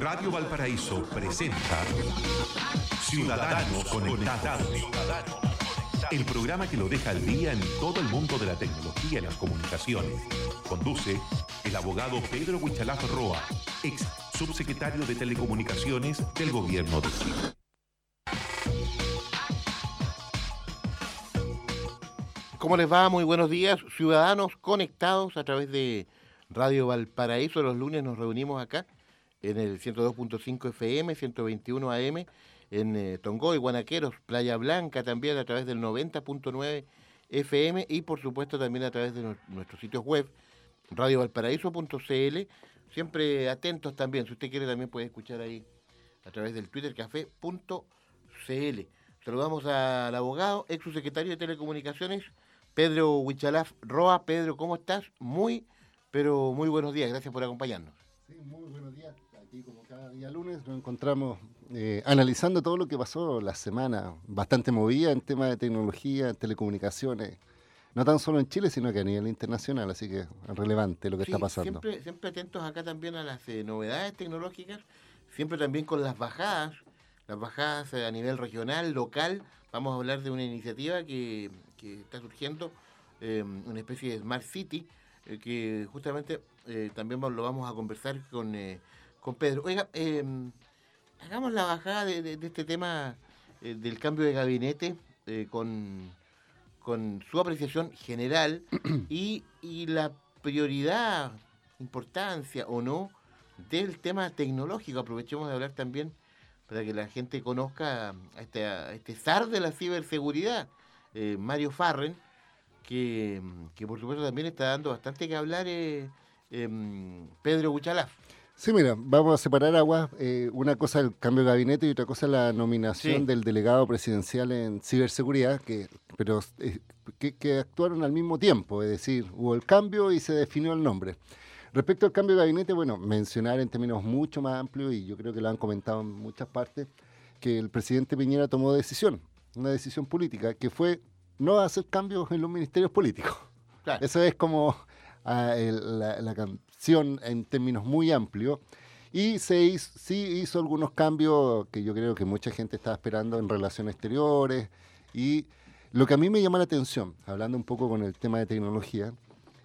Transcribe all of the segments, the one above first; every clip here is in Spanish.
Radio Valparaíso presenta Ciudadanos Conectados. El programa que lo deja al día en todo el mundo de la tecnología y las comunicaciones. Conduce el abogado Pedro Huichalaf Roa, ex subsecretario de Telecomunicaciones del Gobierno de Chile. ¿Cómo les va? Muy buenos días, ciudadanos conectados a través de Radio Valparaíso. Los lunes nos reunimos acá en el 102.5 FM, 121 AM, en eh, Tongoy, Guanaqueros, Playa Blanca también a través del 90.9 FM y por supuesto también a través de nuestros sitios web, radiovalparaíso.cl. Siempre atentos también, si usted quiere también puede escuchar ahí a través del Twitter café.cl. Saludamos al abogado, ex subsecretario de Telecomunicaciones, Pedro Huichalaf Roa. Pedro, ¿cómo estás? Muy, pero muy buenos días. Gracias por acompañarnos. Sí, muy buenos días. Aquí, como cada día lunes, nos encontramos eh, analizando todo lo que pasó la semana, bastante movida en temas de tecnología, telecomunicaciones, no tan solo en Chile, sino que a nivel internacional, así que es relevante lo que está pasando. Siempre, siempre atentos acá también a las eh, novedades tecnológicas, siempre también con las bajadas, las bajadas eh, a nivel regional, local. Vamos a hablar de una iniciativa que, que está surgiendo, una especie de Smart City, que justamente también lo vamos a conversar con con Pedro. Oiga, em, hagamos la bajada de, este tema eh, del cambio de gabinete eh, con, con su apreciación general y, la prioridad, importancia o no del tema tecnológico. Aprovechemos de hablar también para que la gente conozca a este, este zar de la ciberseguridad, eh, Mario Farren, que, que, por supuesto también está dando bastante que hablar em, Pedro Buchalaf. Sí, mira, vamos a separar aguas. Eh, una cosa el cambio de gabinete y otra cosa la nominación del delegado presidencial en ciberseguridad, que, pero eh, que, actuaron al mismo tiempo, es decir, hubo el cambio y se definió el nombre. Respecto al cambio de gabinete, bueno, mencionar en términos mucho más amplios, y yo creo que lo han comentado en muchas partes, que el presidente Piñera tomó decisión, una decisión política, que fue no hacer cambios en los ministerios políticos. Eso es como ah, la, la, en términos muy amplios. Y se hizo, sí hizo algunos cambios que yo creo que mucha gente estaba esperando en relaciones exteriores. Y lo que a mí me llama la atención, hablando un poco con el tema de tecnología,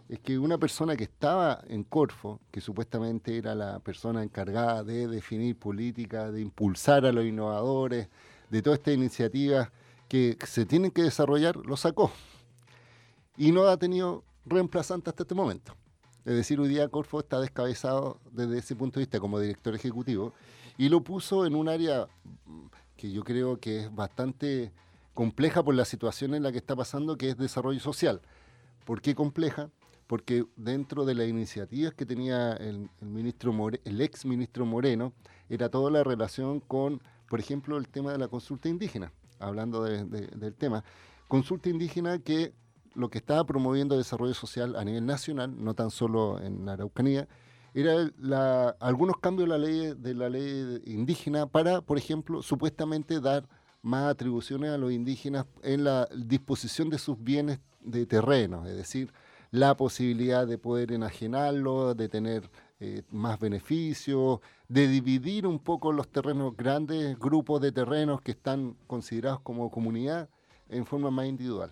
es que una persona que estaba en Corfo, que supuestamente era la persona encargada de definir política, de impulsar a los innovadores, de todas estas iniciativas que se tienen que desarrollar, lo sacó. Y no ha tenido reemplazante hasta este momento. Es decir, hoy día Corfo está descabezado desde ese punto de vista como director ejecutivo y lo puso en un área que yo creo que es bastante compleja por la situación en la que está pasando, que es desarrollo social. ¿Por qué compleja? Porque dentro de las iniciativas que tenía el, ministro el ex ministro Moreno, era toda la relación con, por ejemplo, el tema de la consulta indígena, hablando del tema. Consulta indígena que lo que estaba promoviendo desarrollo social a nivel nacional, no tan solo en Araucanía, era algunos cambios de la ley de la ley indígena para, por ejemplo, supuestamente dar más atribuciones a los indígenas en la disposición de sus bienes de terreno, es decir, la posibilidad de poder enajenarlo, de tener eh, más beneficios, de dividir un poco los terrenos, grandes grupos de terrenos que están considerados como comunidad en forma más individual.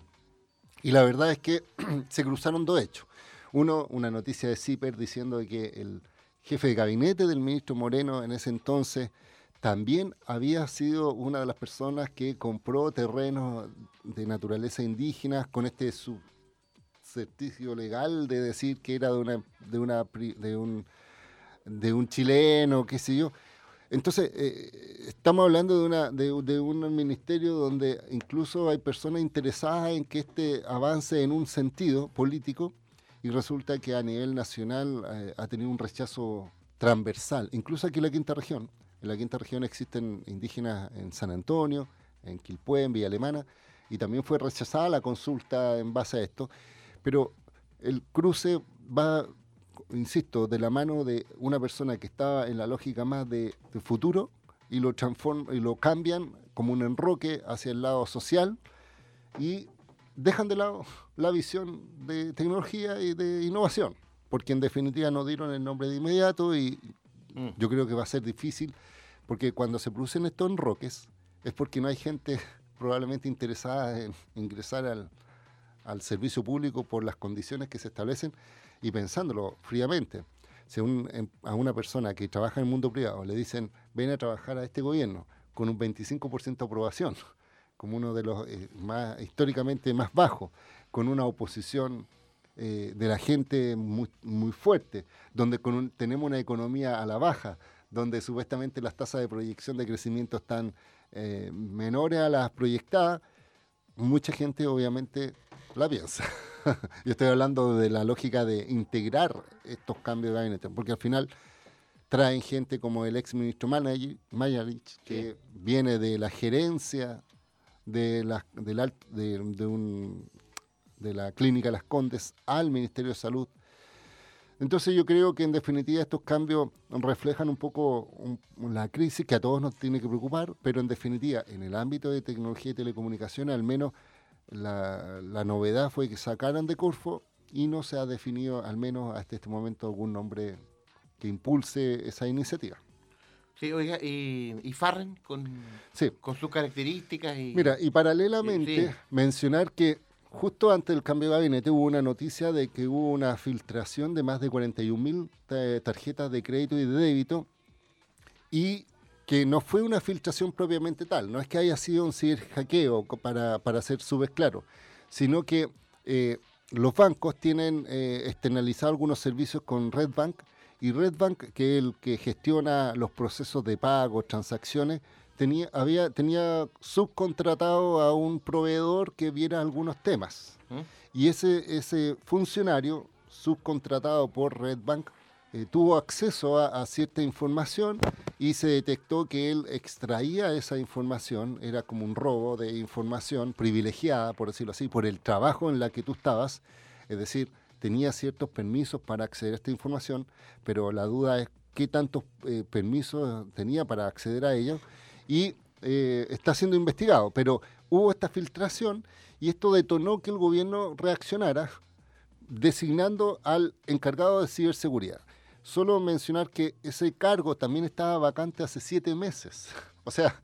Y la verdad es que se cruzaron dos hechos. Uno, una noticia de CIPER diciendo que el jefe de gabinete del ministro Moreno en ese entonces también había sido una de las personas que compró terrenos de naturaleza indígena con este certificado legal de decir que era de una de una de un de un chileno, qué sé yo. Entonces, eh, estamos hablando de, una, un ministerio donde incluso hay personas interesadas en que este avance en un sentido político y resulta que a nivel nacional eh, ha tenido un rechazo transversal, incluso aquí en la quinta región. En la quinta región existen indígenas en San Antonio, en Quilpué, en Villa Alemana, y también fue rechazada la consulta en base a esto. Pero el cruce va insisto, de la mano de una persona que estaba en la lógica más de, futuro y lo, transform, y lo cambian como un enroque hacia el lado social y dejan de lado la visión de tecnología y de innovación, porque en definitiva no dieron el nombre de inmediato y Mm. Yo creo que va a ser difícil porque cuando se producen estos enroques es porque no hay gente probablemente interesada en ingresar al, al servicio público por las condiciones que se establecen y pensándolo fríamente. Si em, a una persona que trabaja en el mundo privado le dicen ven a trabajar a este gobierno con un 25% de aprobación, como uno de los eh, más históricamente más bajos, con una oposición eh, de la gente muy, fuerte, donde tenemos una economía a la baja, donde supuestamente las tasas de proyección de crecimiento están eh, menores a las proyectadas, mucha gente obviamente la piensa. Yo estoy hablando de la lógica de integrar estos cambios de gabinete, porque al final traen gente como el ex ministro Mayarich, que viene de la gerencia de la, de, un, de la clínica Las Condes al Ministerio de Salud. Entonces yo creo que en definitiva estos cambios reflejan un poco la crisis que a todos nos tiene que preocupar, pero en definitiva en el ámbito de tecnología y telecomunicaciones al menos la, la novedad fue que sacaran de Corfo y no se ha definido, al menos hasta este momento, algún nombre que impulse esa iniciativa. Sí, oiga, y, y Farren con, con sus características. Y, Mira, y paralelamente mencionar que justo antes del cambio de gabinete hubo una noticia de que hubo una filtración de más de 41 mil tarjetas de crédito y de débito y que no fue una filtración propiamente tal, no es que haya sido un ciberhackeo, para, para ser subes claro, sino que eh, los bancos tienen eh, externalizado algunos servicios con Redbank y Redbank, que es el que gestiona los procesos de pago, transacciones, tenía, había, tenía subcontratado a un proveedor que viera algunos temas. ¿Mm? Y ese, ese funcionario subcontratado por Redbank eh, tuvo acceso a, cierta información y se detectó que él extraía esa información, era como un robo de información privilegiada, por decirlo así, por el trabajo en la que tú estabas, es decir, tenía ciertos permisos para acceder a esta información, pero la duda es qué tantos eh, permisos tenía para acceder a ello y eh, está siendo investigado, pero hubo esta filtración y esto detonó que el gobierno reaccionara designando al encargado de ciberseguridad. Solo mencionar que ese cargo también estaba vacante hace siete meses. O sea,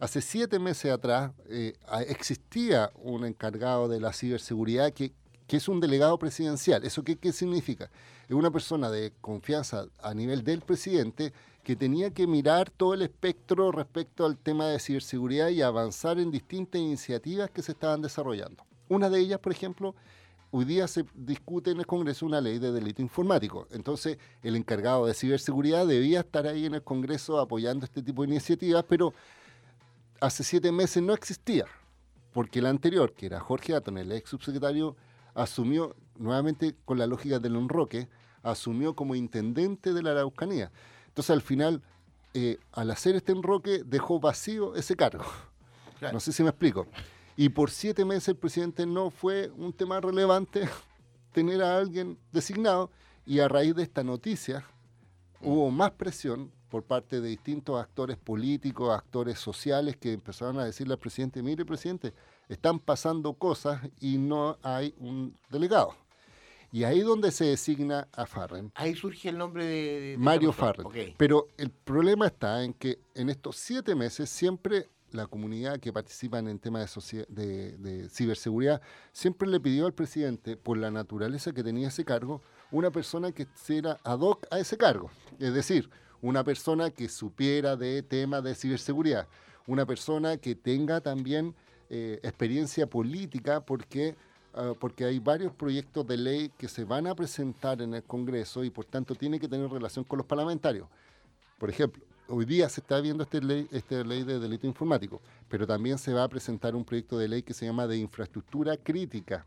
hace siete meses atrás eh, existía un encargado de la ciberseguridad que, es un delegado presidencial. ¿Eso qué, qué significa? Es una persona de confianza a nivel del presidente que tenía que mirar todo el espectro respecto al tema de ciberseguridad y avanzar en distintas iniciativas que se estaban desarrollando. Una de ellas, por ejemplo, hoy día se discute en el Congreso una ley de delito informático. Entonces, el encargado de ciberseguridad debía estar ahí en el Congreso apoyando este tipo de iniciativas, pero hace siete meses no existía, porque el anterior, que era Jorge Atton, el ex subsecretario, asumió, nuevamente con la lógica del enroque, asumió como intendente de la Araucanía. Entonces, al final, eh, al hacer este enroque, dejó vacío ese cargo. No sé si me explico. Y por siete meses el presidente no fue un tema relevante tener a alguien designado y a raíz de esta noticia hubo más presión por parte de distintos actores políticos, actores sociales que empezaron a decirle al presidente, mire presidente, están pasando cosas y no hay un delegado. Y ahí donde se designa a Farren. Ahí surge el nombre de... Mario Farren. Pero el problema está en que en estos siete meses siempre la comunidad que participa en temas de, de, ciberseguridad siempre le pidió al presidente, por la naturaleza que tenía ese cargo, una persona que fuera ad hoc a ese cargo. Es decir, una persona que supiera de temas de ciberseguridad, una persona que tenga también eh, experiencia política, porque, ah, porque hay varios proyectos de ley que se van a presentar en el Congreso y por tanto tiene que tener relación con los parlamentarios. Por ejemplo, hoy día se está viendo esta ley, esta ley de delito informático, pero también se va a presentar un proyecto de ley que se llama de infraestructura crítica.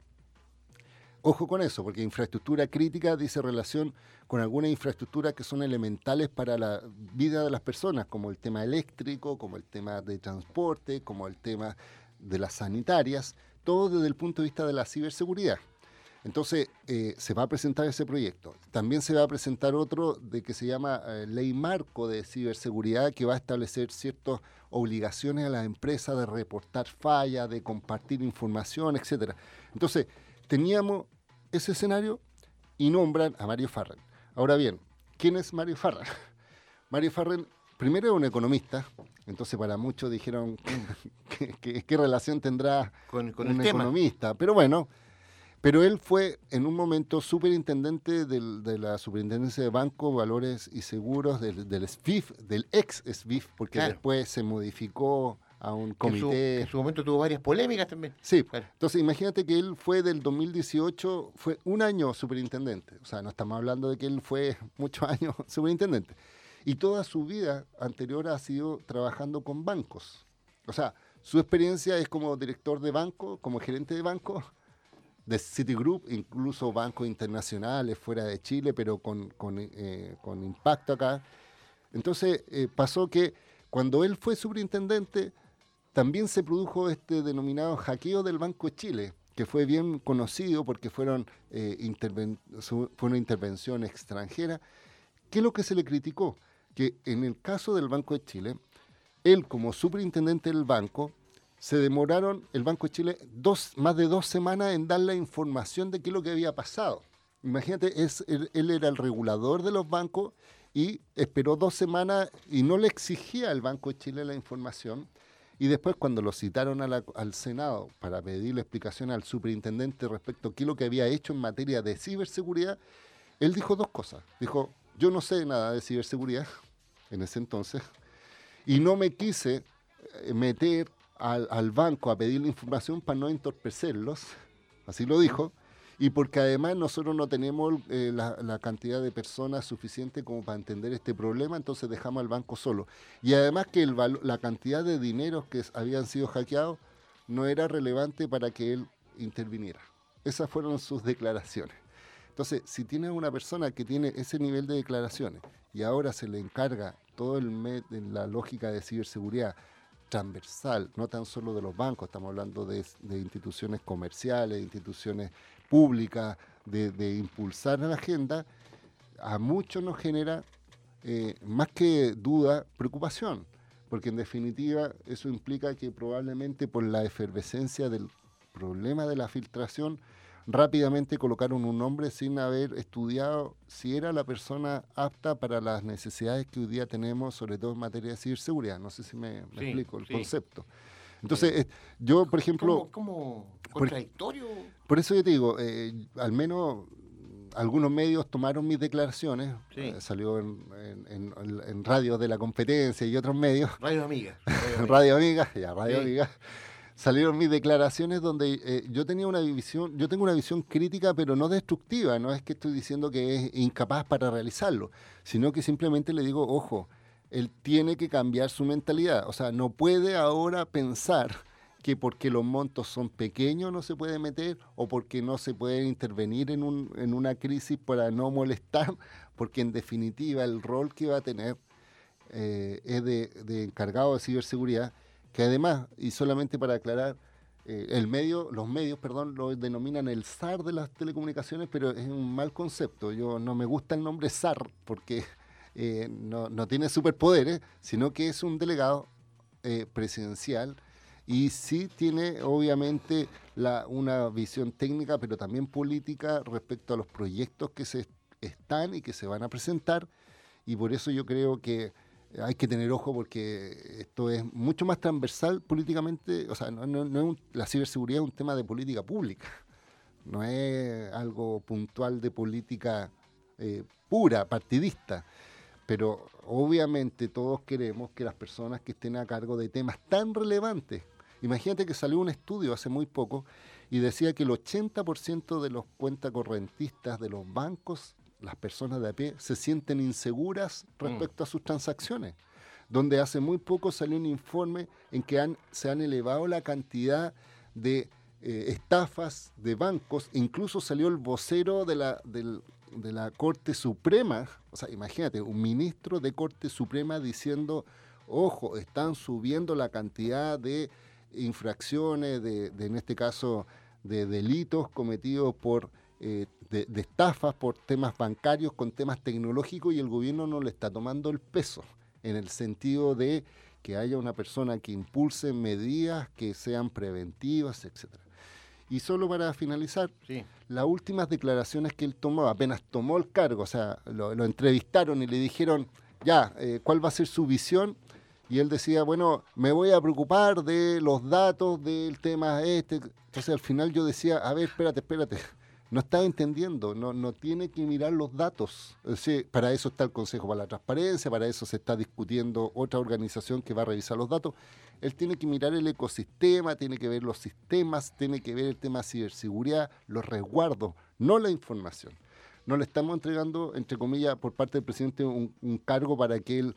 Ojo con eso, porque infraestructura crítica dice relación con algunas infraestructuras que son elementales para la vida de las personas, como el tema eléctrico, como el tema de transporte, como el tema de las sanitarias, todo desde el punto de vista de la ciberseguridad. Entonces, eh, se va a presentar ese proyecto. También se va a presentar otro de que se llama eh, Ley Marco de Ciberseguridad, que va a establecer ciertas obligaciones a las empresas de reportar fallas, de compartir información, etc. Entonces, teníamos ese escenario y nombran a Mario Farran. Ahora bien, ¿quién es Mario Farran? Mario Farrell, primero es un economista, entonces para muchos dijeron qué relación tendrá con, un economista. Pero bueno, pero él fue en un momento superintendente de la Superintendencia de Banco, Valores y Seguros del, del SFIF, del ex SFIF, porque después se modificó a un comité. En su, momento tuvo varias polémicas también. Sí, entonces imagínate que él fue del 2018, fue un año superintendente. O sea, no estamos hablando de que él fue muchos años superintendente. Y toda su vida anterior ha sido trabajando con bancos. O sea, su experiencia es como director de banco, como gerente de banco, de Citigroup, incluso bancos internacionales fuera de Chile, pero con, con, eh, impacto acá. Entonces eh, pasó que cuando él fue superintendente, también se produjo este denominado hackeo del Banco de Chile, que fue bien conocido porque fueron, eh, fue una intervención extranjera. ¿Qué es lo que se le criticó? Que en el caso del Banco de Chile, él como superintendente del banco, se demoraron el Banco de Chile dos, más de dos semanas en dar la información de qué es lo que había pasado. Imagínate, es, él, era el regulador de los bancos y esperó dos semanas y no le exigía al Banco de Chile la información. Y después cuando lo citaron al Senado para pedirle explicación al superintendente respecto a qué es lo que había hecho en materia de ciberseguridad, él dijo dos cosas. Dijo, yo no sé nada de ciberseguridad en ese entonces y no me quise eh, meter al, banco a pedirle información para no entorpecerlos, así lo dijo, y porque además nosotros no tenemos eh, la, cantidad de personas suficiente como para entender este problema, entonces dejamos al banco solo. Y además que el la cantidad de dineros que habían sido hackeados no era relevante para que él interviniera. Esas fueron sus declaraciones. Entonces, si tiene una persona que tiene ese nivel de declaraciones y ahora se le encarga todo el la lógica de ciberseguridad transversal, no tan solo de los bancos, estamos hablando de, instituciones comerciales, instituciones públicas, de, impulsar la agenda, a muchos nos genera eh, más que duda, preocupación, porque en definitiva eso implica que probablemente por la efervescencia del problema de la filtración, rápidamente colocaron un nombre sin haber estudiado si era la persona apta para las necesidades que hoy día tenemos, sobre todo en materia de ciberseguridad. No sé si me, explico el concepto. Entonces, eh, yo, por ejemplo... ¿Cómo, contradictorio? Por, eso yo te digo, eh, al menos algunos medios tomaron mis declaraciones, eh, salió en, en, radio de la competencia y otros medios. Radio Amiga. Radio Amiga, ya, Radio Amiga salieron mis declaraciones donde eh, yo tenía una visión, yo tengo una visión crítica, pero no destructiva, no es que estoy diciendo que es incapaz para realizarlo, sino que simplemente le digo, ojo, él tiene que cambiar su mentalidad, o sea, no puede ahora pensar que porque los montos son pequeños no se puede meter o porque no se puede intervenir en, un, en una crisis para no molestar, porque en definitiva el rol que va a tener eh, es de, de encargado de ciberseguridad que además, y solamente para aclarar, eh, el medio, los medios, perdón, lo denominan el SAR de las telecomunicaciones, pero es un mal concepto. Yo no me gusta el nombre SAR porque eh, no, no, tiene superpoderes, sino que es un delegado eh, presidencial y sí tiene obviamente la, una visión técnica, pero también política respecto a los proyectos que se están y que se van a presentar. Y por eso yo creo que hay que tener ojo porque esto es mucho más transversal políticamente, o sea, no, no, la ciberseguridad es un tema de política pública, no es algo puntual de política eh, pura, partidista, pero obviamente todos queremos que las personas que estén a cargo de temas tan relevantes, imagínate que salió un estudio hace muy poco y decía que el 80% de los cuentacorrentistas de los bancos las personas de a pie se sienten inseguras mm. respecto a sus transacciones, donde hace muy poco salió un informe en que han, se han elevado la cantidad de eh, estafas de bancos, incluso salió el vocero de la, de la Corte Suprema, o sea, imagínate, un ministro de Corte Suprema diciendo, ojo, están subiendo la cantidad de infracciones, de, de en este caso, de delitos cometidos por eh, de, estafas por temas bancarios con temas tecnológicos y el gobierno no le está tomando el peso en el sentido de que haya una persona que impulse medidas que sean preventivas, etcétera. Y solo para finalizar, las últimas declaraciones que él tomó, apenas tomó el cargo, o sea, lo, entrevistaron y le dijeron, ya, eh, ¿cuál va a ser su visión? Y él decía, bueno, me voy a preocupar de los datos del tema este. Entonces al final yo decía, a ver, espérate, espérate. No estaba entendiendo, no, no tiene que mirar los datos. para eso está el Consejo para la Transparencia, para eso se está discutiendo otra organización que va a revisar los datos. Él tiene que mirar el ecosistema, tiene que ver los sistemas, tiene que ver el tema de ciberseguridad, los resguardos, no la información. No le estamos entregando, entre comillas, por parte del presidente un, cargo para que él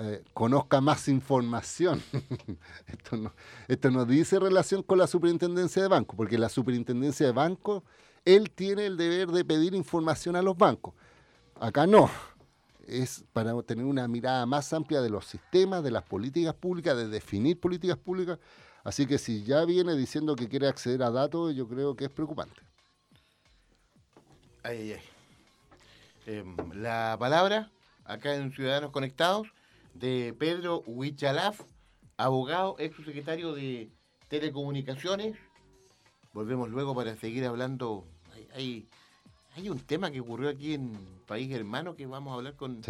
eh, conozca más información. esto, no, esto no dice relación con la superintendencia de banco, porque la superintendencia de banco, él tiene el deber de pedir información a los bancos. Acá no es para tener una mirada más amplia de los sistemas, de las políticas públicas, de definir políticas públicas. Así que si ya viene diciendo que quiere acceder a datos, yo creo que es preocupante. Ay, ay, em, la palabra, acá en Ciudadanos Conectados, de Pedro Huichalaf, abogado, ex secretario de Telecomunicaciones. Volvemos luego para seguir hablando. Hay hay un tema que ocurrió aquí en País Hermano que vamos a hablar con,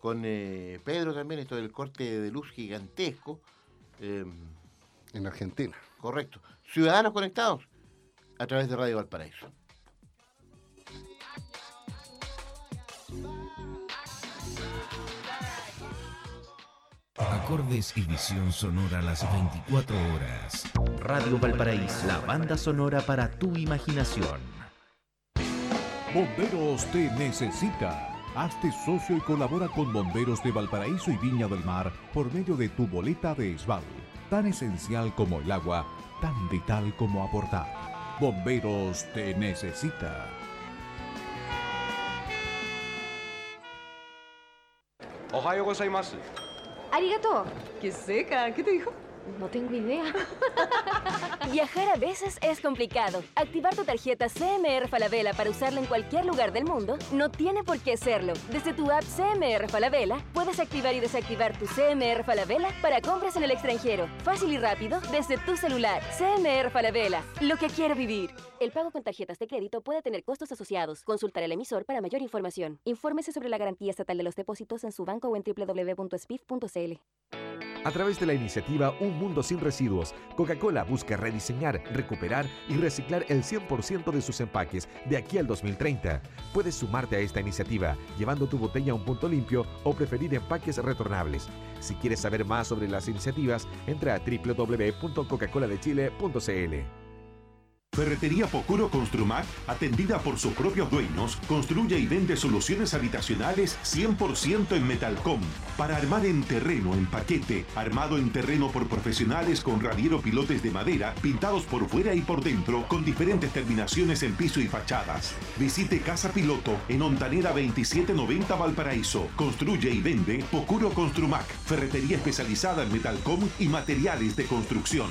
con eh, Pedro también, esto del corte de luz gigantesco. Em, en Argentina. Correcto. Ciudadanos conectados a través de Radio Valparaíso. Acordes y visión sonora las 24 horas. Radio Valparaíso, la banda sonora para tu imaginación. Bomberos te necesita. Hazte socio y colabora con Bomberos de Valparaíso y Viña del Mar por medio de tu boleta de ESBAL. Tan esencial como el agua, tan vital como aportar. Bomberos te necesita. Ohio gozaimasu. Arigato. Qué seca. ¿Qué te dijo? No tengo idea. Viajar a veces es complicado. Activar tu tarjeta CMR Falabella para usarla en cualquier lugar del mundo no tiene por qué serlo. Desde tu app CMR Falabella puedes activar y desactivar tu CMR Falabella para compras en el extranjero. Fácil y rápido desde tu celular. CMR Falabella. Lo que quiero vivir. El pago con tarjetas de crédito puede tener costos asociados. Consultar al emisor para mayor información. Infórmese sobre la garantía estatal de los depósitos en su banco o en www.spif.cl. A través de la iniciativa Un Mundo Sin Residuos, Coca-Cola busca rediseñar, recuperar y reciclar el 100% de sus empaques de aquí al 2030. Puedes sumarte a esta iniciativa llevando tu botella a un punto limpio o preferir empaques retornables. Si quieres saber más sobre las iniciativas, entra a www.coca-coladechile.cl. Ferretería Pocuro Construmac, atendida por sus propios dueños, construye y vende soluciones habitacionales 100% en Metalcom. Para armar en terreno, en paquete, armado en terreno por profesionales con radiero pilotes de madera, pintados por fuera y por dentro, con diferentes terminaciones en piso y fachadas. Visite Casa Piloto en Ontanera 2790 Valparaíso. Construye y vende Pocuro Construmac, ferretería especializada en Metalcom y materiales de construcción.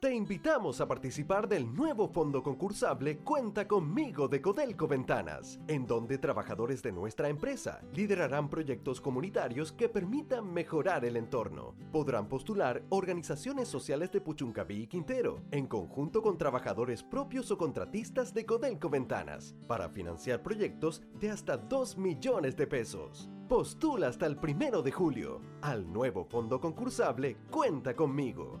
Te invitamos a participar del nuevo fondo concursable Cuenta conmigo de Codelco Ventanas, en donde trabajadores de nuestra empresa liderarán proyectos comunitarios que permitan mejorar el entorno. Podrán postular organizaciones sociales de Puchuncaví y Quintero, en conjunto con trabajadores propios o contratistas de Codelco Ventanas, para financiar proyectos de hasta 2 millones de pesos. Postula hasta el primero de julio al nuevo fondo concursable Cuenta conmigo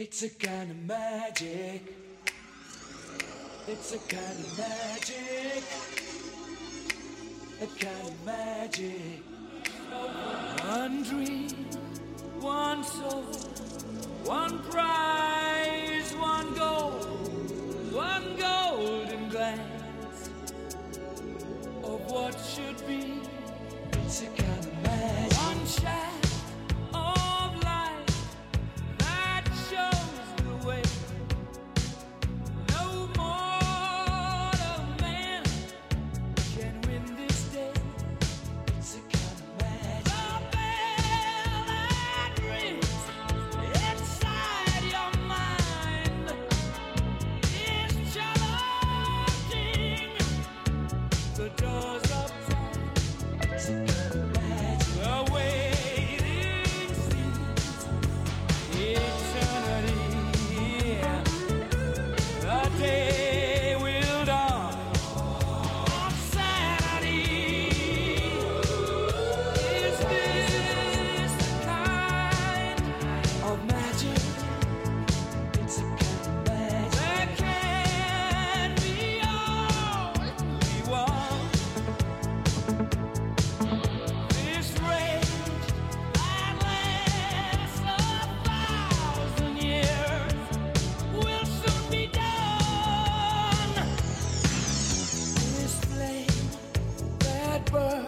It's a kind of magic. It's a kind of magic. A kind of magic. Dream. But.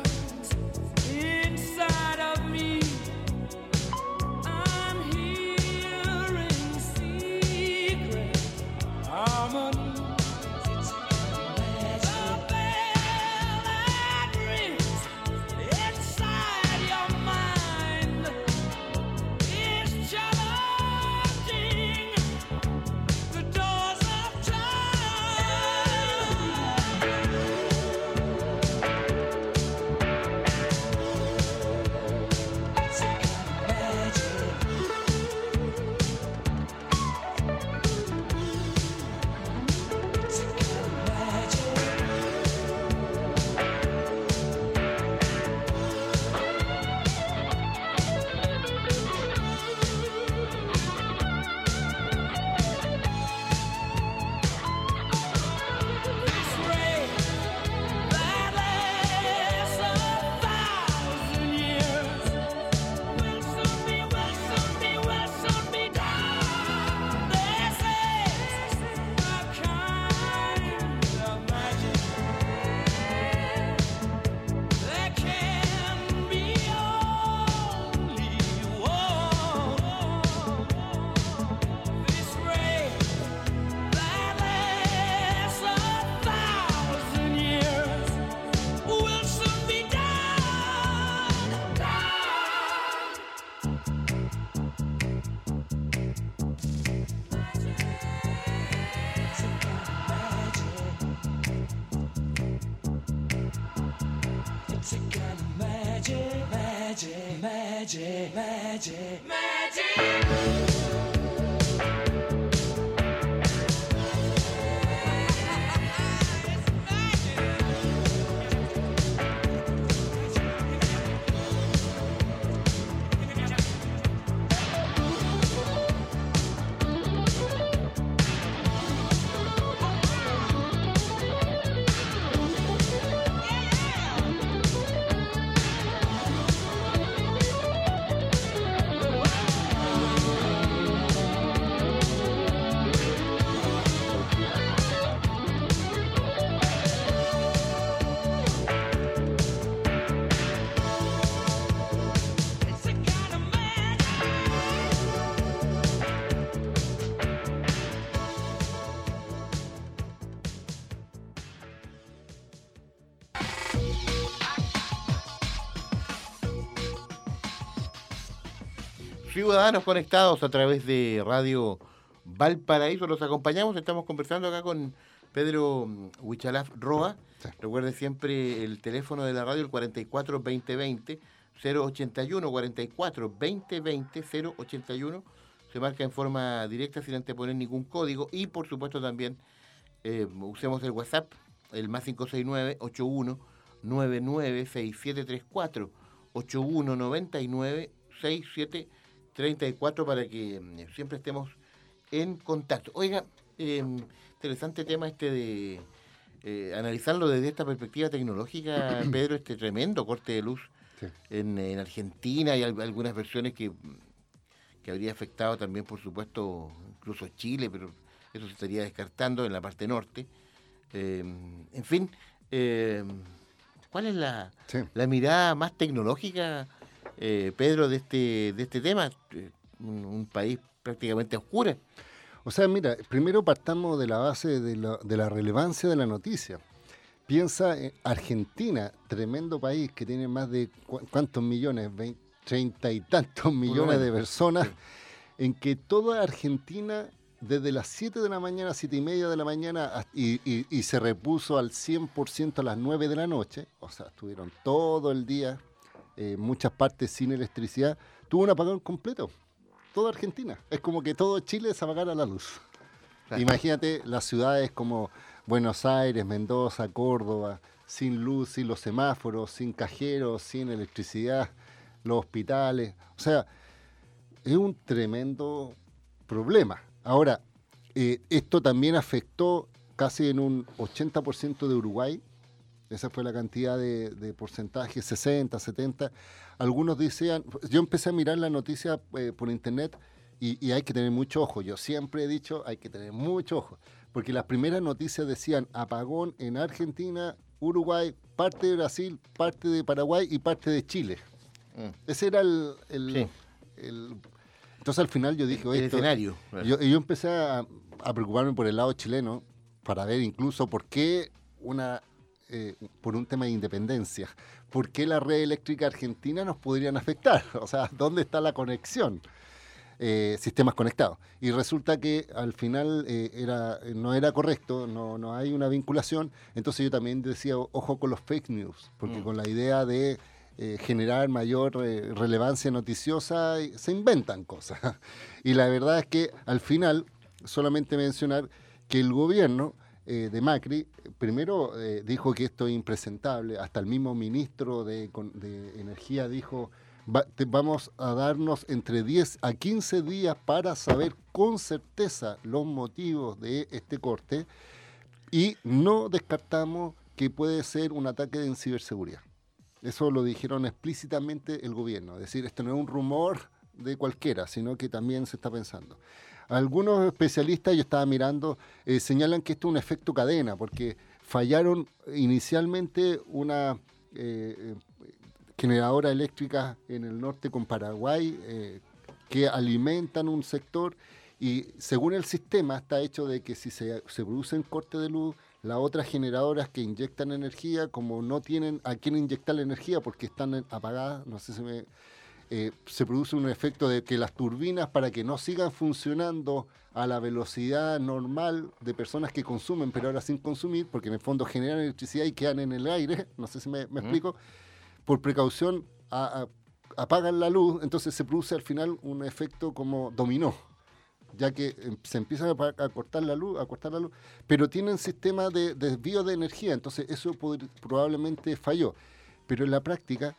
hermanos conectados a través de Radio Valparaíso. Los acompañamos, estamos conversando acá con Pedro Huichalaf Roa. Sí. Recuerde siempre el teléfono de la radio, el 44 2020 081 44 2020 081. Se marca en forma directa sin anteponer ningún código. Y por supuesto también eh, usemos el WhatsApp, el más 569 81 99 6734 81 99 6734 para que mm, siempre estemos en contacto. Oiga, eh, interesante tema este de eh, analizarlo desde esta perspectiva tecnológica, Pedro, este tremendo corte de luz Sí. en, en Argentina y al- algunas versiones que, que habría afectado también, por supuesto, incluso Chile, pero eso se estaría descartando en la parte norte. Eh, en fin, eh, ¿cuál es la, Sí. la mirada más tecnológica, eh, Pedro, de este, de este tema? Eh, un, un país prácticamente oscuro. O sea, mira, primero partamos de la base de la, de la relevancia de la noticia. Piensa en Argentina, tremendo país que tiene más de cu- cuántos millones, treinta y tantos millones de personas, en que toda Argentina, desde las 7 de la mañana, 7 y media de la mañana, hasta- y, y- y se repuso al 100% a las 9 de la noche, o sea, estuvieron todo el día, eh, muchas partes sin electricidad, tuvo un apagón completo. Toda Argentina. Es como que todo Chile se apagara la luz. Claro. Imagínate las ciudades como Buenos Aires, Mendoza, Córdoba, sin luz, sin los semáforos, sin cajeros, sin electricidad, los hospitales. O sea, es un tremendo problema. Ahora, eh, esto también afectó casi en un 80% de Uruguay. Esa fue la cantidad de, de porcentaje, 60, 70. Algunos decían, yo empecé a mirar la noticia eh, por internet y, y hay que tener mucho ojo. Yo siempre he dicho, hay que tener mucho ojo. Porque las primeras noticias decían apagón en Argentina, Uruguay, parte de Brasil, parte de Paraguay y parte de Chile. Mm. Ese era el, el- Sí. el- Entonces al final yo dije, El "Oye, esto-". escenario. Yo, y yo empecé a, a preocuparme por el lado chileno para ver incluso por qué una eh, por un tema de independencia, por qué la red eléctrica argentina nos podrían afectar, o sea, ¿dónde está la conexión? Eh, sistemas conectados. Y resulta que al final eh, era, no era correcto, no, no hay una vinculación. Entonces yo también decía, ojo con los fake news, porque Mm. con la idea de eh, generar mayor relevancia noticiosa se inventan cosas. Y la verdad es que al final, solamente mencionar que el gobierno eh, de Macri, primero eh, dijo que esto es impresentable, hasta el mismo ministro de, Energía dijo, "Va- te- vamos a darnos entre 10 a 15 días para saber con certeza los motivos de este corte y no descartamos que puede ser un ataque de ciberseguridad. Eso lo dijeron explícitamente el gobierno, es decir, esto no es un rumor de cualquiera, sino que también se está pensando. Algunos especialistas, yo estaba mirando, eh, señalan que esto es un efecto cadena, porque fallaron inicialmente una eh, eh, generadora eléctrica en el norte con Paraguay, que alimentan un sector y según el sistema está hecho de que si se, se produce un corte de luz, las otras generadoras que inyectan energía, como no tienen a quién inyectar la energía porque están apagadas, no sé si me... eh, se produce un efecto de que las turbinas, para que no sigan funcionando a la velocidad normal de personas que consumen, pero ahora sin consumir, porque en el fondo generan electricidad y quedan en el aire, no sé si me, me explico, por precaución a- a- apagan la luz, entonces se produce al final un efecto como dominó, ya que em, se empieza a, cortar la luz, a cortar la luz, pero tienen sistema de desvío de energía, entonces eso probablemente falló. Pero en la práctica,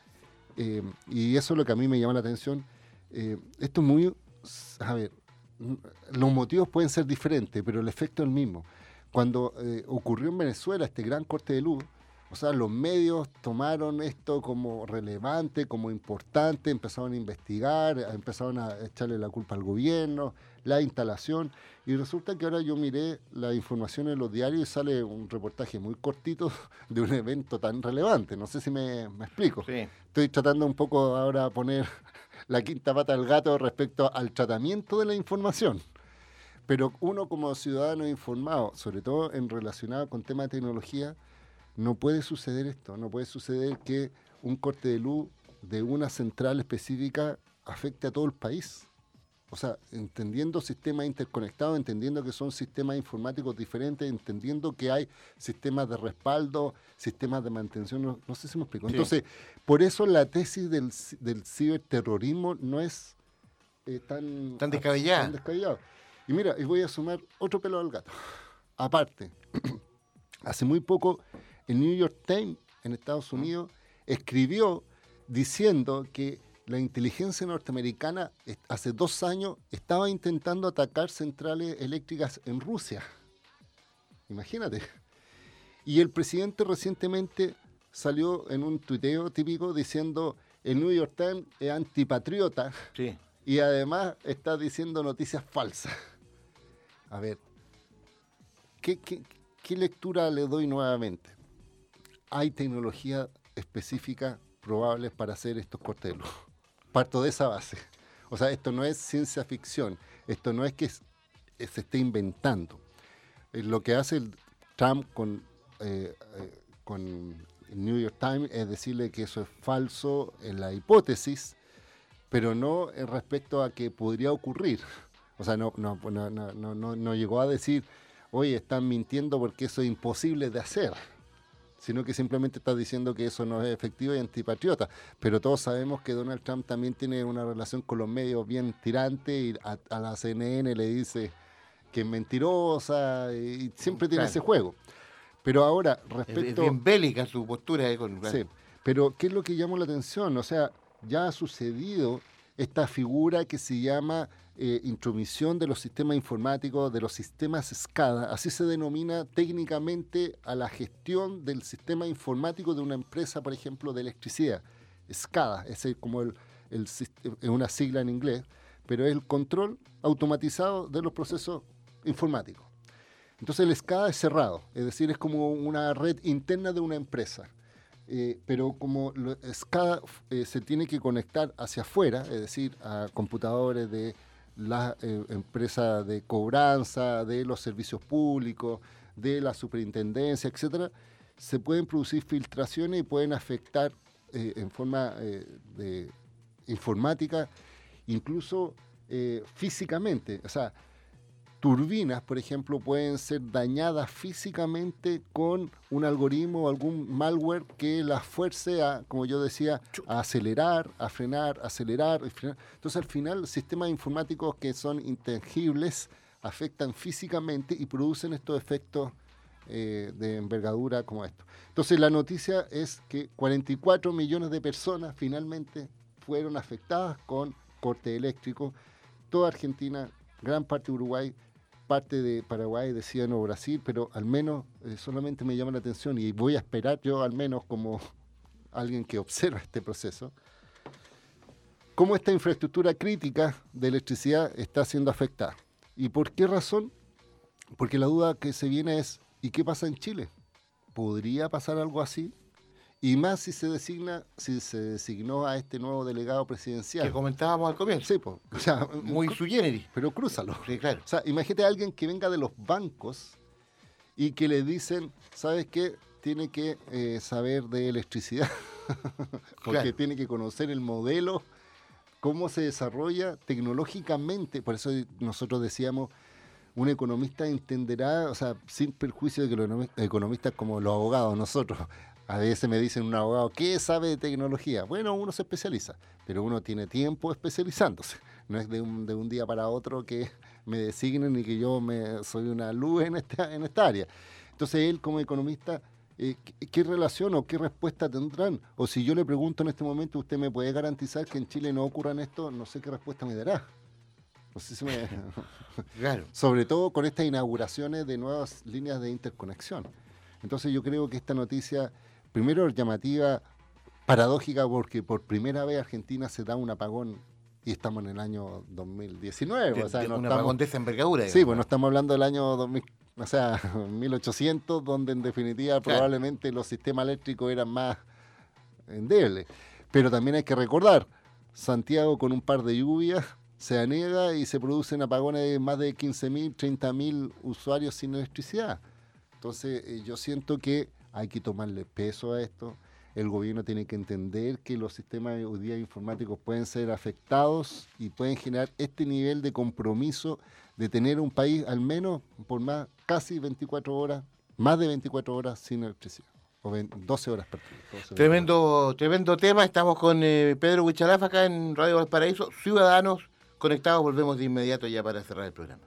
eh, y eso es lo que a mí me llama la atención, eh, esto es muy, a ver, n- los motivos pueden ser diferentes, pero el efecto es el mismo. Cuando eh, ocurrió en Venezuela este gran corte de luz, o sea, los medios tomaron esto como relevante, como importante, empezaron a investigar, empezaron a echarle la culpa al gobierno, la instalación, y resulta que ahora yo miré la información en los diarios y sale un reportaje muy cortito de un evento tan relevante. No sé si me, me explico. Estoy tratando un poco ahora de poner la quinta pata al gato respecto al tratamiento de la información. Pero uno como ciudadano informado, sobre todo en relacionado con temas de tecnología, no puede suceder esto, no puede suceder que un corte de luz de una central específica afecte a todo el país. O sea, entendiendo sistemas interconectados, entendiendo que son sistemas informáticos diferentes, entendiendo que hay sistemas de respaldo, sistemas de mantención, no, no sé si me explico. Sí. Entonces, por eso la tesis del, del ciberterrorismo no es eh, tan, Tan descabellada. tan descabellado. Y mira, y voy a sumar otro pelo al gato. Aparte, hace muy poco el New York Times en Estados Unidos escribió diciendo que la inteligencia norteamericana hace dos años estaba intentando atacar centrales eléctricas en Rusia. Imagínate. Y el presidente recientemente salió en un tuiteo típico diciendo el New York Times es antipatriota Sí. y además está diciendo noticias falsas. A ver, ¿qué, qué, qué lectura le doy nuevamente? Hay tecnología específica probables para hacer estos cortes. Parto de esa base. O sea, esto no es ciencia ficción, esto no es que eh, se esté inventando. Eh, Lo que hace Trump con, eh, eh, New York Times es decirle que eso es falso en la hipótesis, pero no en respecto a que podría ocurrir. O sea, no- no llegó a decir, oye, están mintiendo porque eso es imposible de hacer, sino que simplemente está diciendo que eso no es efectivo y antipatriota. Pero todos sabemos que Donald Trump también tiene una relación con los medios bien tirante y a, a la CNN le dice que es mentirosa y siempre tiene Claro. ese juego. Pero ahora, Es, respecto... es bien bélica su postura. con, Sí, pero ¿qué es lo que llamó la atención? O sea, ya ha sucedido esta figura que se llama eh, intromisión de los sistemas informáticos, de los sistemas SCADA, así se denomina técnicamente a la gestión del sistema informático de una empresa, por ejemplo, de electricidad. SCADA, es como una sigla en inglés, pero es el control automatizado de los procesos informáticos. Entonces el SCADA es cerrado, es decir, es como una red interna de una empresa. Eh, pero como lo- eh, se tiene que conectar hacia afuera, es decir, a computadores de las eh, empresas de cobranza, de los servicios públicos, de la superintendencia, etcétera, se pueden producir filtraciones y pueden afectar eh, en forma de informática, incluso físicamente. O sea, turbinas, por ejemplo, pueden ser dañadas físicamente con un algoritmo o algún malware que las fuerce a, como yo decía, a acelerar, a frenar, acelerar, frenar. Entonces, al final, sistemas informáticos que son intangibles afectan físicamente y producen estos efectos eh, de envergadura como esto. Entonces, la noticia es que 44 millones de personas finalmente fueron afectadas con corte eléctrico. Toda Argentina, gran parte de Uruguay, parte de Paraguay, decían o Brasil, pero al menos eh, solamente me llama la atención y voy a esperar yo al menos como alguien que observa este proceso, cómo esta infraestructura crítica de electricidad está siendo afectada. ¿Y por qué razón? Porque la duda que se viene es, ¿y qué pasa en Chile? ¿Podría pasar algo así? Y más si se designa, si se designó a este nuevo delegado presidencial. Que comentábamos al comienzo. Sí, po, o sea, Muy cru- su generis. pero crúzalo. Sí, claro. O sea, imagínate a alguien que venga de los bancos y que le dicen, ¿sabes qué? Tiene que eh, saber de electricidad, porque Claro. tiene que conocer el modelo, cómo se desarrolla tecnológicamente. Por eso nosotros decíamos, un economista entenderá, o sea, sin perjuicio de que los economi- economistas como los abogados, nosotros, a veces me dicen un abogado, ¿qué sabe de tecnología? Bueno, uno se especializa, pero uno tiene tiempo especializándose. No es de un, de un día para otro que me designen y que yo me, soy una luz en esta, en esta área. Entonces él como economista, eh, ¿qué, qué relación o qué respuesta tendrán? O si yo le pregunto en este momento, ¿usted me puede garantizar que en Chile no ocurran esto? No sé qué respuesta me dará. No sé si me... Claro. Sobre todo con estas inauguraciones de nuevas líneas de interconexión. Entonces yo creo que esta noticia, primero llamativa, paradójica, porque por primera vez Argentina se da un apagón y estamos en el año 2019. De- o sea, de no un estamos- apagón de esa envergadura. Sí, digamos. pues no estamos hablando del año 2000, o sea, 1800, donde en definitiva Claro. probablemente los sistemas eléctricos eran más endebles. Pero también hay que recordar, Santiago con un par de lluvias se anega y se producen apagones de más de 15.000, 30.000 usuarios sin electricidad. Entonces eh, yo siento que hay que tomarle peso a esto. El gobierno tiene que entender que los sistemas hoy día informáticos pueden ser afectados y pueden generar este nivel de compromiso de tener un país al menos por más casi 24 horas, más de 24 horas sin electricidad. O 20 12 horas, perdón. 12 horas. Tremendo, tremendo tema. Estamos con eh, Pedro Huichalaf acá en Radio Valparaíso. Ciudadanos Conectados, volvemos de inmediato ya para cerrar el programa.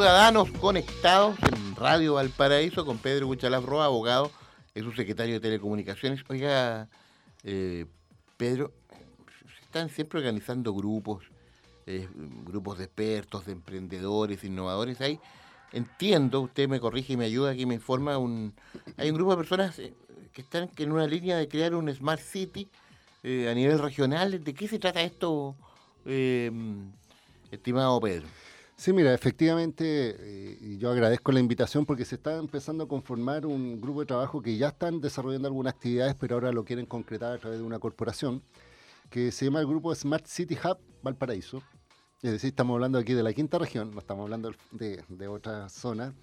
Ciudadanos conectados en Radio Valparaíso con Pedro Huchalaf Roa, abogado, es su secretario de Telecomunicaciones. Oiga, eh, Pedro, se están siempre organizando grupos, eh, grupos de expertos, de emprendedores, innovadores. Hay, entiendo, usted me corrige y me ayuda, aquí me informa, un, hay un grupo de personas eh, que están en una línea de crear un Smart City eh, a nivel regional. ¿De qué se trata esto, estimado Pedro? Sí, mira, efectivamente, eh, yo agradezco la invitación porque se está empezando a conformar un grupo de trabajo que ya están desarrollando algunas actividades, pero ahora lo quieren concretar a través de una corporación que se llama el grupo Smart City Hub Valparaíso. Es decir, estamos hablando aquí de la quinta región, no estamos hablando de, de otra zona,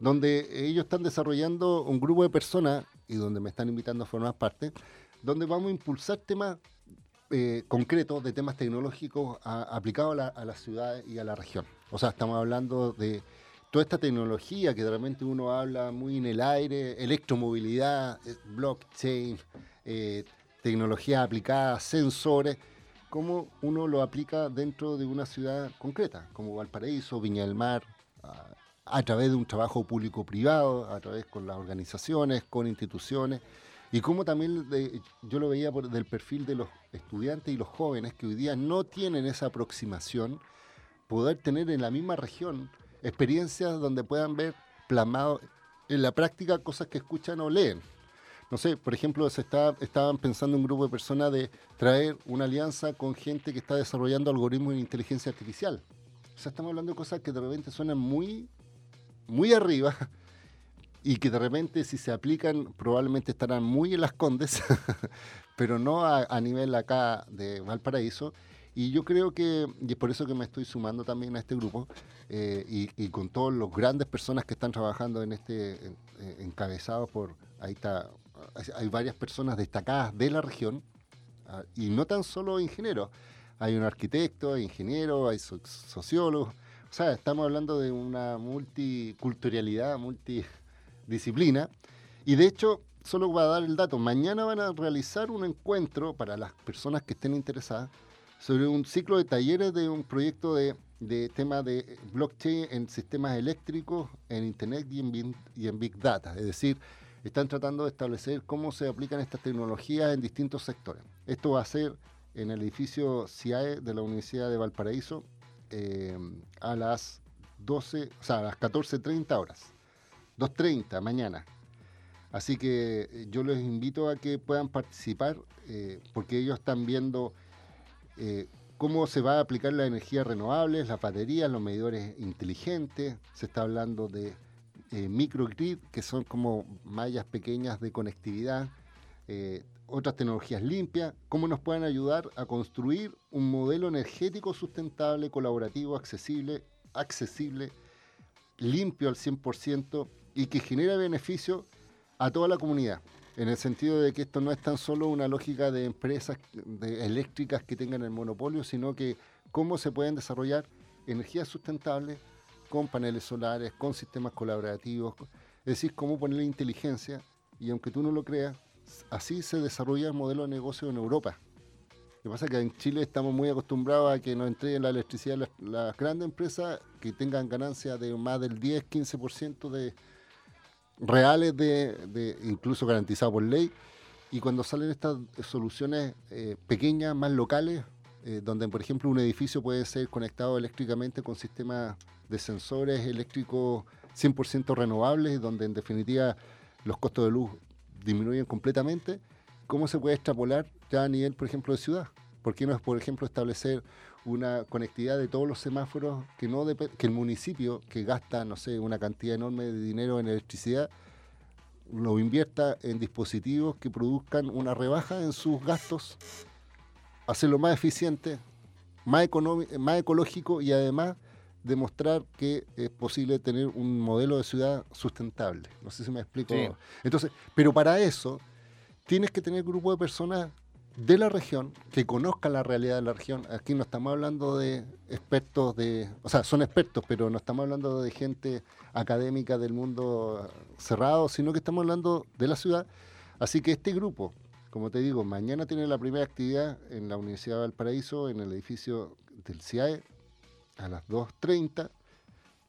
donde ellos están desarrollando un grupo de personas y donde me están invitando a formar parte, donde vamos a impulsar temas eh, concretos de temas tecnológicos aplicados a a la ciudad y a la región. O sea, estamos hablando de toda esta tecnología que de repente uno habla muy en el aire, electromovilidad, eh, blockchain, eh, tecnología aplicada, sensores, cómo uno lo aplica dentro de una ciudad concreta, como Valparaíso, Viña del Mar, a, a través de un trabajo público-privado, a través con las organizaciones, con instituciones, y cómo también de- yo lo veía por, del perfil de los estudiantes y los jóvenes que hoy día no tienen esa aproximación, poder tener en la misma región experiencias donde puedan ver plasmado en la práctica cosas que escuchan o leen. No sé, por ejemplo, se está, estaban pensando un grupo de personas de traer una alianza con gente que está desarrollando algoritmos de inteligencia artificial. O sea, estamos hablando de cosas que de repente suenan muy, muy arriba y que de repente si se aplican probablemente estarán muy en las condes, pero no a, a nivel acá de Valparaíso. Y yo creo que, y es por eso que me estoy sumando también a este grupo, eh, y, y con todas las grandes personas que están trabajando en este, en- eh, encabezados por, ahí está, hay- varias personas destacadas de la región, ah, y no tan solo ingenieros, hay un arquitecto, hay ingeniero, hay so- sociólogos, o sea, estamos hablando de una multiculturalidad, multidisciplina, y de hecho, solo va a dar el dato, mañana van a realizar un encuentro para las personas que estén interesadas sobre un ciclo de talleres de un proyecto de, de tema de blockchain en sistemas eléctricos, en Internet y en, bin- y en Big Data. Es decir, están tratando de establecer cómo se aplican estas tecnologías en distintos sectores. Esto va a ser en el edificio CIAE de la Universidad de Valparaíso eh, a las 12, o sea, a las 14.30 horas. 2.30 mañana. Así que eh, yo les invito a que puedan participar eh, porque ellos están viendo eh, cómo se va a aplicar las energías renovables, las baterías, los medidores inteligentes. Se está hablando de microgrid, que son como mallas pequeñas de conectividad, otras tecnologías limpias, cómo nos pueden ayudar a construir un modelo energético sustentable, colaborativo, accesible, accesible, limpio al 100% y que genera beneficio a toda la comunidad. En el sentido de que esto no es tan solo una lógica de empresas de eléctricas que tengan el monopolio, sino que cómo se pueden desarrollar energías sustentables con paneles solares, con sistemas colaborativos, es decir, cómo ponerle inteligencia y aunque tú no lo creas, así se desarrolla el modelo de negocio en Europa. Lo que pasa es que en Chile estamos muy acostumbrados a que nos entreguen la electricidad las, las grandes empresas que tengan ganancias de más del 10-15% de reales, de, de- incluso garantizado por ley. Y cuando salen estas soluciones eh, pequeñas, más locales, eh, donde por ejemplo un edificio puede ser conectado eléctricamente con sistemas de sensores eléctricos 100% renovables, donde en definitiva los costos de luz disminuyen completamente, ¿cómo se puede extrapolar ya a nivel, por ejemplo, de ciudad? ¿Por qué no es, por ejemplo, establecer una conectividad de todos los semáforos que no que el municipio que gasta, no sé, una cantidad enorme de dinero en electricidad, lo invierta en dispositivos que produzcan una rebaja en sus gastos, hacerlo más eficiente, más, más ecológico y además demostrar que es posible tener un modelo de ciudad sustentable. No sé si me explico. Sí. Entonces, pero para eso tienes que tener grupo de personas de la región que conozcan la realidad de la región. Aquí no estamos hablando de expertos de, o sea, son expertos, pero no estamos hablando de gente académica del mundo cerrado, sino que estamos hablando de la ciudad. Así que este grupo, como te digo, mañana tiene la primera actividad en la Universidad de Valparaíso, en el edificio del CIAE, a las 2.30,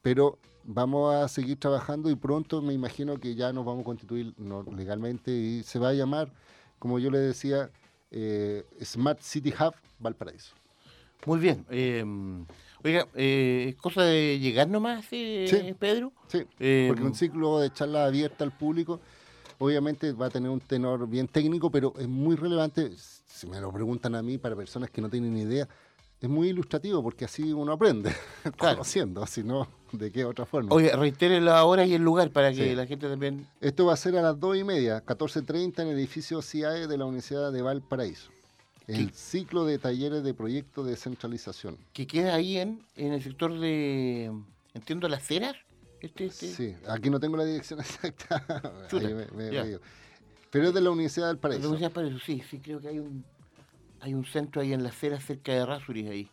pero vamos a seguir trabajando y pronto me imagino que ya nos vamos a constituir legalmente y se va a llamar, como yo le decía, eh, Smart City Hub Valparaíso. Muy bien. eh, oiga, eh, ¿es cosa de llegar nomás, eh, Sí. Pedro? Sí, Eh, porque un ciclo de charla abierta al público, obviamente va a tener un tenor bien técnico, pero es muy relevante, si me lo preguntan a mí, para personas que no tienen idea, es muy ilustrativo porque así uno aprende, conociendo, si no, ¿de qué otra forma? Oye, reitere la hora y el lugar para que Sí. la gente también... Esto va a ser a las 2 y media, 14.30 en el edificio CIAE de la Universidad de Valparaíso. El ciclo de talleres de proyecto de descentralización. Que queda ahí en, en el sector de... Entiendo, las ceras. Este, este. Sí, aquí no tengo la dirección exacta. Chuta, Ahí me- me- ya. me digo. Pero es de la Universidad del La Paraíso. Universidad de Valparaíso, sí, sí, creo que hay un, hay un centro ahí en las ceras cerca de Rasuris ahí.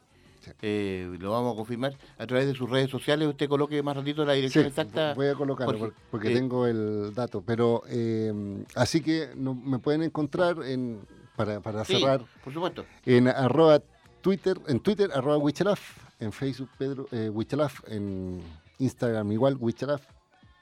Eh, lo vamos a confirmar a través de sus redes sociales. Usted coloque más ratito la dirección Sí, exacta. Voy a colocarlo Jorge. porque Eh, tengo el dato. Pero eh, así que no- me pueden encontrar en para, para Sí, cerrar por supuesto. en arroba Twitter, en Twitter arroba Wichalaf, en Facebook Pedro eh, Wichalaf, en Instagram igual Wichalaf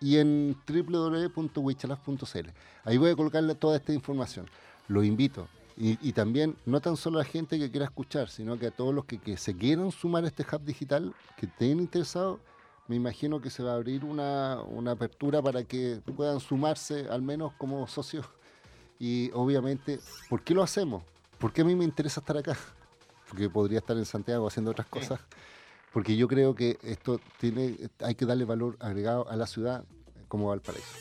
y en www.wichalaf.cl. Ahí voy a colocarle toda esta información. Los invito. Y, y también, no tan solo a la gente que quiera escuchar, sino que a todos los que, que se quieran sumar a este hub digital, que estén interesados, me imagino que se va a abrir una, una apertura para que puedan sumarse al menos como socios. Y obviamente, ¿por qué lo hacemos? ¿Por qué a mí me interesa estar acá? Porque podría estar en Santiago haciendo otras cosas. Porque yo creo que esto tiene, hay que darle valor agregado a la ciudad como Valparaíso.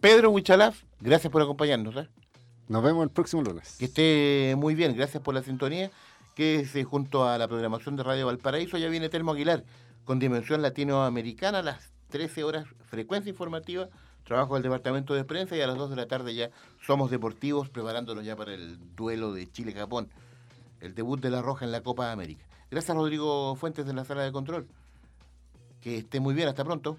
Pedro Huichalaf, gracias por acompañarnos. ¿eh? Nos vemos el próximo lunes. Que esté muy bien, gracias por la sintonía. Que junto a la programación de Radio Valparaíso ya viene Telmo Aguilar con Dimensión Latinoamericana a las 13 horas, frecuencia informativa, trabajo del Departamento de Prensa y a las 2 de la tarde ya somos deportivos preparándonos ya para el duelo de Chile-Japón, el debut de La Roja en la Copa América. Gracias Rodrigo Fuentes de la sala de control. Que esté muy bien, hasta pronto.